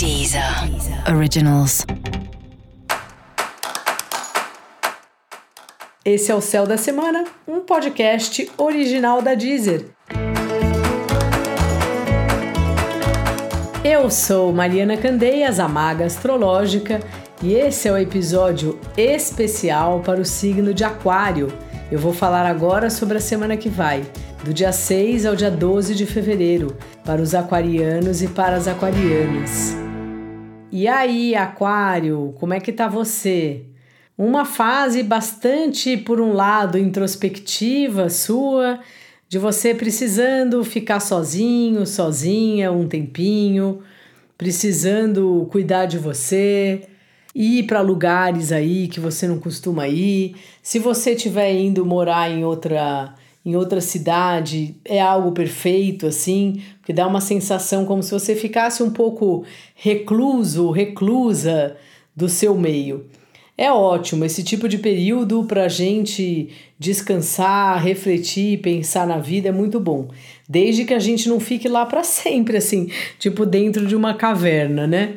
Deezer Originals. Esse é o Céu da Semana, um podcast original da Deezer. Eu sou Mariana Candeias, a maga astrológica, e esse é o episódio especial para o signo de Aquário. Eu vou falar agora sobre a semana que vai, do dia 6 ao dia 12 de fevereiro, para os aquarianos e para as aquarianas. E aí, Aquário, como é que tá você? Uma fase bastante, por um lado, introspectiva sua, de você precisando ficar sozinho, sozinha um tempinho, precisando cuidar de você, ir para lugares aí que você não costuma ir. Se você estiver indo morar em outra em outra cidade, é algo perfeito assim, porque dá uma sensação como se você ficasse um pouco recluso, reclusa do seu meio. É ótimo esse tipo de período para a gente descansar, refletir, pensar na vida é muito bom. Desde que a gente não fique lá para sempre, assim, tipo dentro de uma caverna, né?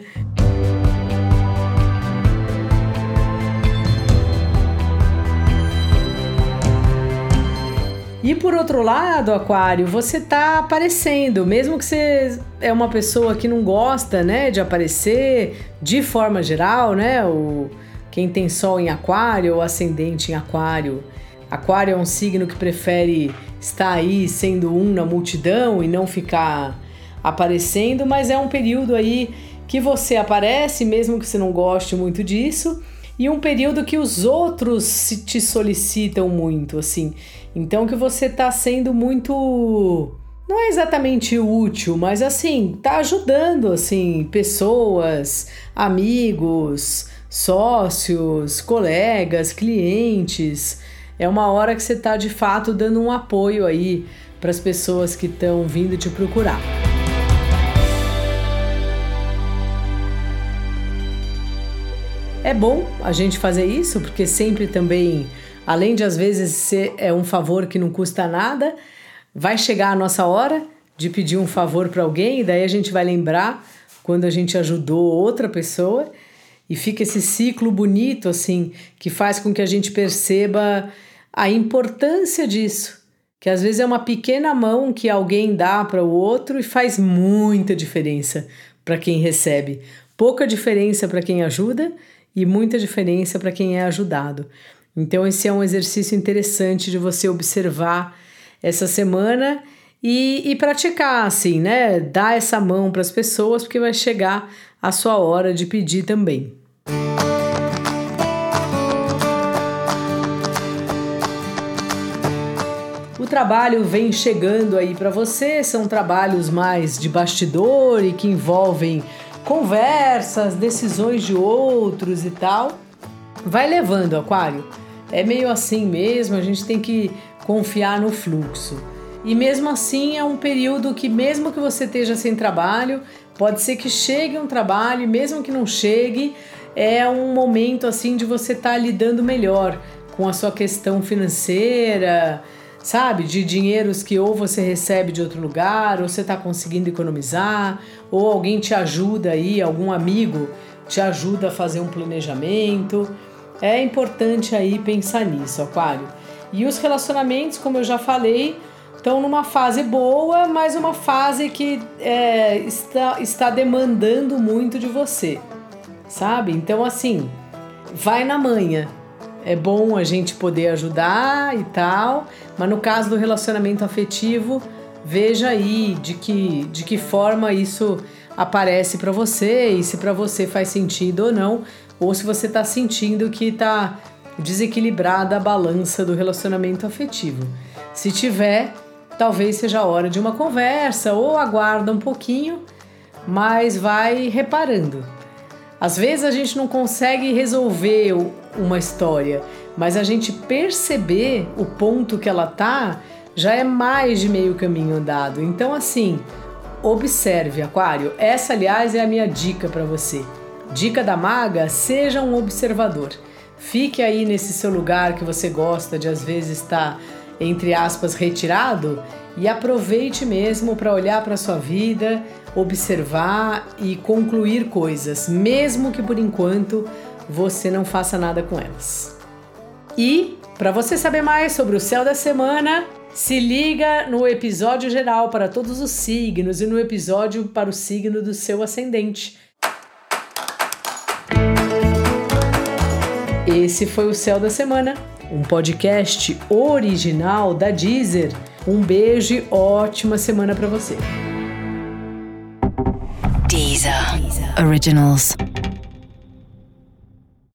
E por outro lado, Aquário, você tá aparecendo, mesmo que você é uma pessoa que não gosta, né, de aparecer de forma geral, né? O quem tem sol em Aquário ou ascendente em Aquário. Aquário é um signo que prefere estar aí sendo um na multidão e não ficar aparecendo, mas é um período aí que você aparece, mesmo que você não goste muito disso e um período que os outros te solicitam muito, assim. Então que você tá sendo muito não é exatamente útil, mas assim, tá ajudando assim pessoas, amigos, sócios, colegas, clientes. É uma hora que você tá de fato dando um apoio aí para as pessoas que estão vindo te procurar. É bom a gente fazer isso, porque sempre também, além de às vezes ser é um favor que não custa nada, vai chegar a nossa hora de pedir um favor para alguém, e daí a gente vai lembrar quando a gente ajudou outra pessoa. E fica esse ciclo bonito assim que faz com que a gente perceba a importância disso, que às vezes é uma pequena mão que alguém dá para o outro e faz muita diferença para quem recebe, pouca diferença para quem ajuda e muita diferença para quem é ajudado. Então, esse é um exercício interessante de você observar essa semana e, e praticar, assim, né? Dar essa mão para as pessoas, porque vai chegar a sua hora de pedir também. O trabalho vem chegando aí para você, são trabalhos mais de bastidor e que envolvem conversas, decisões de outros e tal. Vai levando, Aquário. É meio assim mesmo, a gente tem que confiar no fluxo. E mesmo assim é um período que, mesmo que você esteja sem trabalho, pode ser que chegue um trabalho, e mesmo que não chegue, é um momento assim de você estar tá lidando melhor com a sua questão financeira, sabe? De dinheiros que ou você recebe de outro lugar, ou você está conseguindo economizar, ou alguém te ajuda aí, algum amigo te ajuda a fazer um planejamento. É importante aí pensar nisso, Aquário. E os relacionamentos, como eu já falei, estão numa fase boa, mas uma fase que é, está, está demandando muito de você, sabe? Então, assim, vai na manhã é bom a gente poder ajudar e tal, mas no caso do relacionamento afetivo, veja aí de que, de que forma isso aparece para você e se para você faz sentido ou não, ou se você está sentindo que está desequilibrada a balança do relacionamento afetivo. Se tiver, talvez seja a hora de uma conversa ou aguarda um pouquinho, mas vai reparando. Às vezes a gente não consegue resolver uma história, mas a gente perceber o ponto que ela tá já é mais de meio caminho andado. Então, assim, observe, Aquário. Essa, aliás, é a minha dica para você. Dica da maga: seja um observador. Fique aí nesse seu lugar que você gosta de às vezes estar entre aspas, retirado e aproveite mesmo para olhar para sua vida, observar e concluir coisas, mesmo que por enquanto você não faça nada com elas. E para você saber mais sobre o céu da semana, se liga no episódio geral para todos os signos e no episódio para o signo do seu ascendente. Esse foi o Céu da Semana, um podcast original da Deezer. Um beijo e ótima semana para você. Deezer. Originals.